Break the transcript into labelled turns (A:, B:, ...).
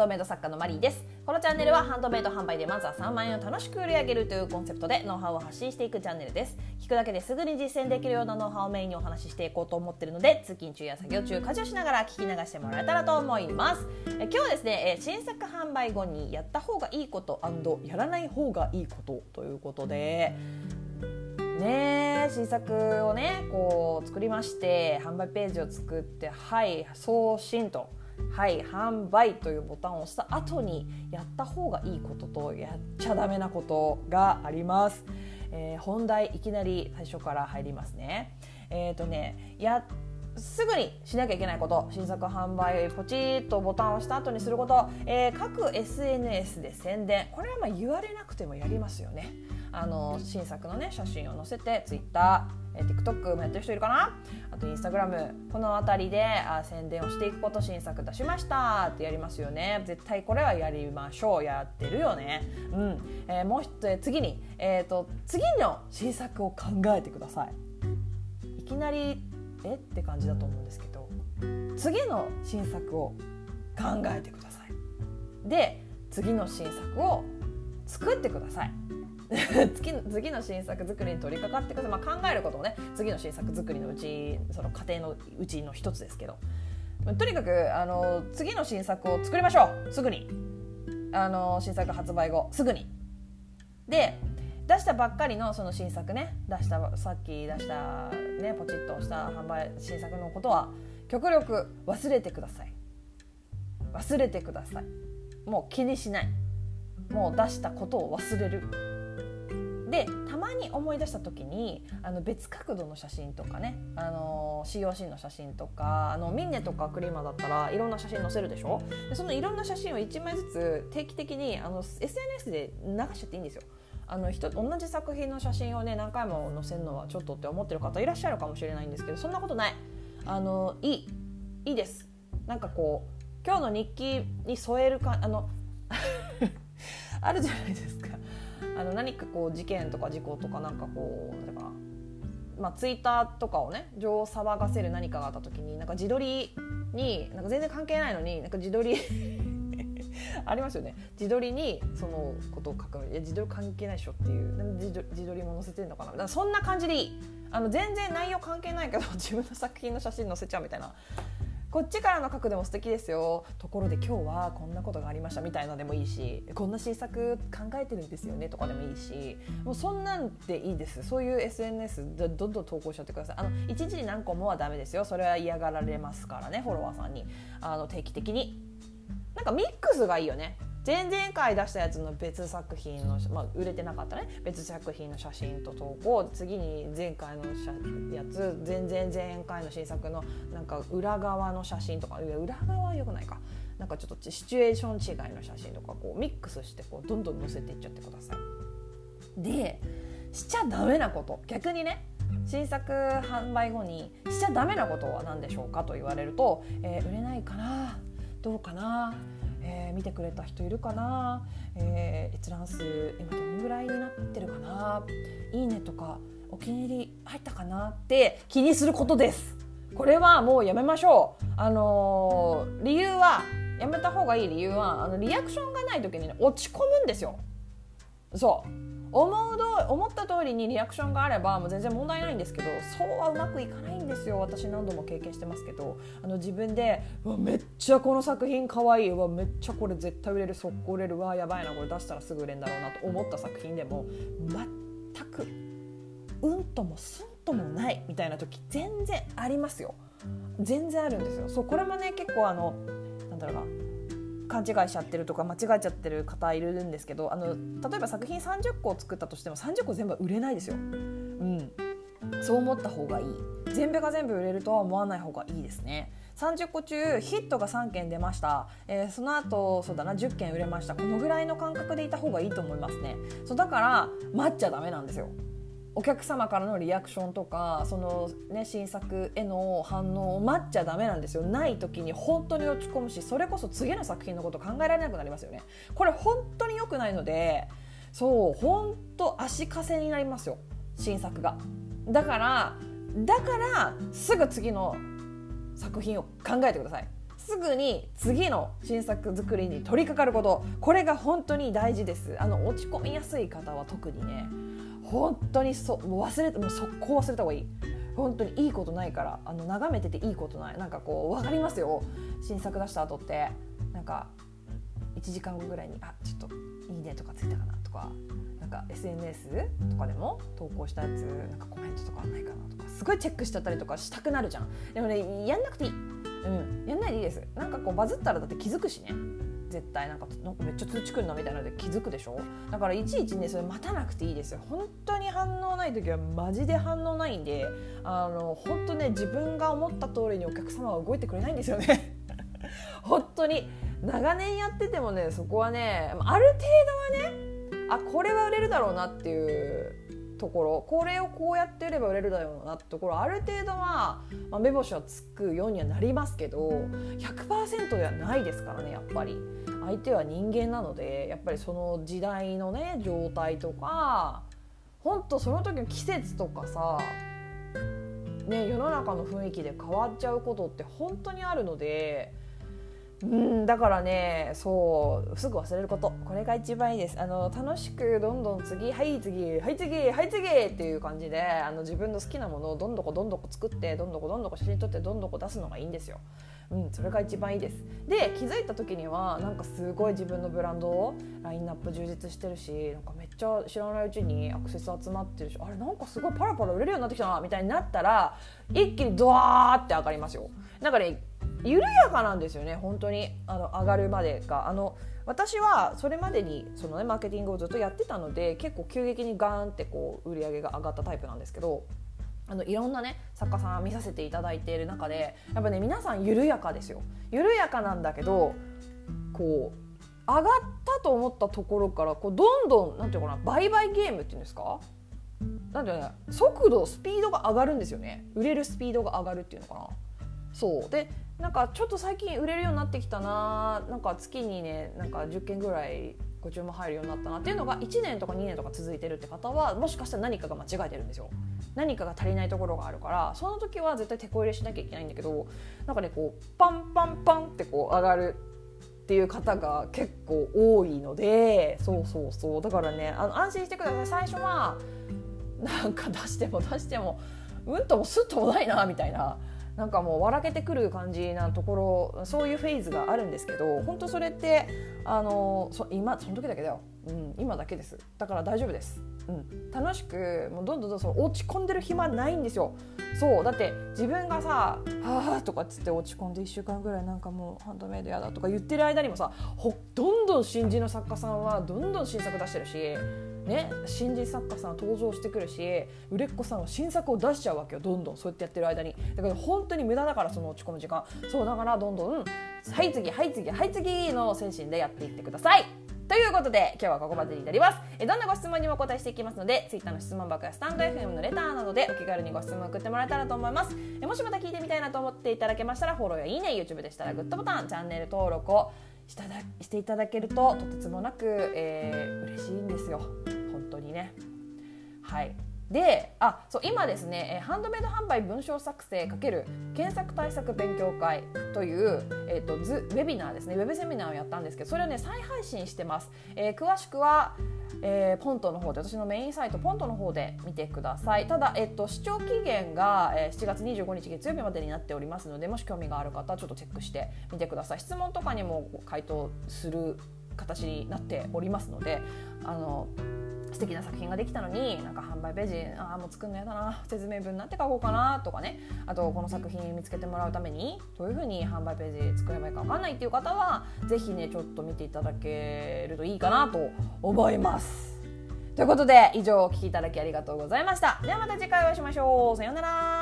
A: ドメイド作家のマリーです。このチャンネルはハンドメイド販売でまずは3万円を楽しく売り上げるというコンセプトでノウハウを発信していくチャンネルです。聞くだけですぐに実践できるようなノウハウをメインにお話ししていこうと思ってるので通勤中や作業中家事をしながら聞き流してもらえたらと思います。え今日はですね新作販売後にやった方がいいことやらない方がいいことということでね新作をねこう作りまして販売ページを作ってはい送信とはい販売というボタンを押した後にやった方がいいこととやっちゃダメなことがあります、えー、本題いきなり最初から入りますね。えっ、ー、とねやすぐにしなきゃいけないこと。新作販売ポチッとボタンを押した後にすること、えー、各 SNS で宣伝。これはまあ言われなくてもやりますよね。あの新作のね写真を載せて Twitter、え TikTok もやってる人いるかな？あと Instagram この辺りであ宣伝をしていくこと新作出しましたってやりますよね。絶対これはやりましょう。やってるよね。うん。えー、もう一つ次に、えーと、次の新作を考えてください。いきなりえ？って感じだと思うんですけど次の新作を考えてください。で次の新作を作ってください。次の次の新作作りに取り掛かってください、まあ、考えることもね次の新作作りのうちその過程のうちの一つですけど。とにかくあの次の新作を作りましょう。すぐに。あの新作発売後。すぐに。で出したばっかりのその新作ね。出したさっき出したねポチッとした販売新作のことは極力忘れてください。忘れてください。もう気にしない。もう出したことを忘れる。に思い出した時にあの別角度の写真とかねあの COC の写真とかあのミンネとかクリーマだったらいろんな写真載せるでしょ？でそのいろんな写真を1枚ずつ定期的にあの SNS で流しちゃっていいんですよ。あの人同じ作品の写真をね何回も載せるのはちょっとって思ってる方いらっしゃるかもしれないんですけどそんなことない。あのいい。いいです。なんかこう今日の日記に添えるかあの あるじゃないですかあの何かこう事件とか事故とかなんかこうだからまあ、ツイッターとかをね情を騒がせる何かがあった時になんか自撮りになんか全然関係ないのになんか自撮り ありますよね。自撮りにそのことを書くいや自撮り関係ないでしょっていう自撮りも載せてるのかな？だからそんな感じでいい。あの全然内容関係ないけど自分の作品の写真載せちゃうみたいな。こっちからの角度も素敵ですよ。ところで今日はこんなことがありましたみたいなでもいいしこんな新作考えてるんですよねとかでもいいしもうそんなんでいいです。そういう SNS どんどん投稿しちゃってください。あの1時何個もはダメですよ。それは嫌がられますからねフォロワーさんに。あの定期的に。なんかミックスがいいよね。前々回出したやつの別作品の、まあ、売れてなかったね。別作品の写真と投稿。次に前回のやつ。前々前回の新作のなんか裏側の写真とか。裏側はよくないか。なんかちょっとシチュエーション違いの写真とかこうミックスしてこうどんどん載せていっちゃってください。でしちゃダメなこと。逆にね新作販売後にしちゃダメなことは何でしょうかと言われると、えー、売れないかな。どうかなえー、見てくれた人いるかな、えー、閲覧数今どんぐらいになってるかな？いいねとかお気に入り入ったかな？って気にすることです。これはもうやめましょう。あのー、理由はやめた方がいい理由はあのリアクションがない時に、ね、落ち込むんですよ。そう。思うど思った通りにリアクションがあればもう全然問題ないんですけどそうはうまくいかないんですよ。私何度も経験してますけど。あの自分でわめっちゃこの作品かわいいわめっちゃこれ絶対売れる速攻売れるわやばいなこれ出したらすぐ売れるんだろうなと思った作品でも全くうんともすんともないみたいな時全然ありますよ。全然あるんですよ。そうこれもね結構あのなんだろうな。勘違いしちゃってるとか間違えちゃってる方いるんですけどあの例えば作品30個作ったとしても30個全部売れないですよ。うん。そう思った方がいい。全部が全部売れるとは思わない方がいいですね。30個中ヒットが3件出ました、えー、その後そうだな10件売れました。このぐらいの感覚でいた方がいいと思いますね。そうだから待っちゃダメなんですよ。お客様からのリアクションとかその、ね、新作への反応を待っちゃダメなんですよ。ない時に本当に落ち込むしそれこそ次の作品のこと考えられなくなりますよね。これ本当に良くないのでそう本当足かせになりますよ。新作が。だからだからすぐ次の作品を考えてください。すぐに次の新作作りに取り掛かること。これが本当に大事です。あの落ち込みやすい方は特にね本当にそもう忘れてもう速攻忘れた方がいい。本当にいいことないからあの眺めてていいことない。なんかこう分かりますよ。新作出した後って。なんか1時間後ぐらいにあちょっといいねとかついたかなとか。なんか SNS とかでも投稿したやつなんかコメントとかないかなとか。すごいチェックしちゃったりとかしたくなるじゃん。でもねやんなくていい。うん。やんないでいいです。なんかこうバズったらだって気づくしね。絶対なんかなんかめっちゃ通知くんのみたいなので気づくでしょ。だからいちいちねそれ待たなくていいですよ。本当に反応ない時はマジで反応ないんであの本当ね自分が思った通りにお客様は動いてくれないんですよね。本当に。長年やっててもねそこはねある程度はねあこれは売れるだろうなっていうところこれをこうやって売れば売れるだろうなってところある程度は、まあ、目星はつくようにはなりますけど100%ではないですからねやっぱり。相手は人間なのでやっぱりその時代のね状態とか本当その時の季節とかさね世の中の雰囲気で変わっちゃうことって本当にあるのでうんだからねそうすぐ忘れること。これが一番いいです。あの楽しくどんどん次はい次はい次はい次っていう感じであの自分の好きなものをどんどこどんどこ作ってどんどこどんどこ写真撮ってどんどこ出すのがいいんですよ。うん、それが一番いいです。で気づいた時にはなんかすごい自分のブランドをラインナップ充実してるしなんかめっちゃ知らないうちにアクセス集まってるしあれなんかすごいパラパラ売れるようになってきたなみたいになったら一気にドワーって上がりますよ。なんかね緩やかなんですよね本当に。あの上がるまでが。あの私はそれまでにその、ね、マーケティングをずっとやってたので結構急激にガーンってこう売り上げが上がったタイプなんですけどあのいろんなね作家さん見させていただいている中でやっぱね皆さん緩やかですよ。緩やかなんだけどこう上がったと思ったところからこうどんどんなんていうかな売買ゲームっていうんですか？なんていうの速度スピードが上がるんですよね。売れるスピードが上がるっていうのかな。そう。でなんかちょっと最近売れるようになってきたな。なんか月にねなんか10件ぐらいご注文入るようになったなっていうのが1年とか2年とか続いてるって方はもしかしたら何かが間違えてるんですよ。何かが足りないところがあるからその時は絶対手こ入れしなきゃいけないんだけどなんかねこうパンパンパンってこう上がるっていう方が結構多いのでそうそうそう。だからねあの安心してください。最初はなんか出しても出してもうんともすっともないなみたいな。なんかもう笑けてくる感じなところそういうフェーズがあるんですけど本当それってあのそ今その時だけだよ、うん、今だけです。だから大丈夫です、うん、楽しくもうどんどんどんどん落ち込んでる暇ないんですよ。そう。だって自分がさ「はあ」とかっつって落ち込んで1週間ぐらいなんかもうハンドメイドやだとか言ってる間にもさほどんどん新人の作家さんはどんどん新作出してるしね、新人作家さん登場してくるし売れっ子さんは新作を出しちゃうわけよどんどんそうやってやってる間に。だから本当に無駄だからその落ち込む時間。そうだからどんどん。はい次はい次はい次の精神でやっていってください。ということで今日はここまでになります。えどんなご質問にもお答えしていきますので Twitter の質問箱やスタンド FM のレターなどでお気軽にご質問送ってもらえたらと思います。えもしまた聞いてみたいなと思っていただけましたらフォローやいいね YouTube でしたらグッドボタンチャンネル登録を。しただしていただけるととてつもなく、えー、嬉しいんですよ。本当にね。はい。であそう今ですね、えハンドメイド販売文章作成×検索対策勉強会という、えーと、ズウェビナーですねウェブセミナーをやったんですけどそれをね再配信してます、えー、詳しくは、えー、ポントの方で私のメインサイトポントの方で見てください。ただ、えーと、視聴期限が、えー、7月25日月曜日までになっておりますのでもし興味がある方はちょっとチェックしてみてください。質問とかにも回答する形になっておりますのであの素敵な作品ができたのになんか販売ページああもう作るのやだな説明文なんて書こうかなとかねあとこの作品見つけてもらうためにどういうふうに販売ページ作ればいいか分かんないっていう方は是非ねちょっと見ていただけるといいかなと思います。ということで以上お聴きいただきありがとうございました。ではまた次回お会いしましょう。さようなら。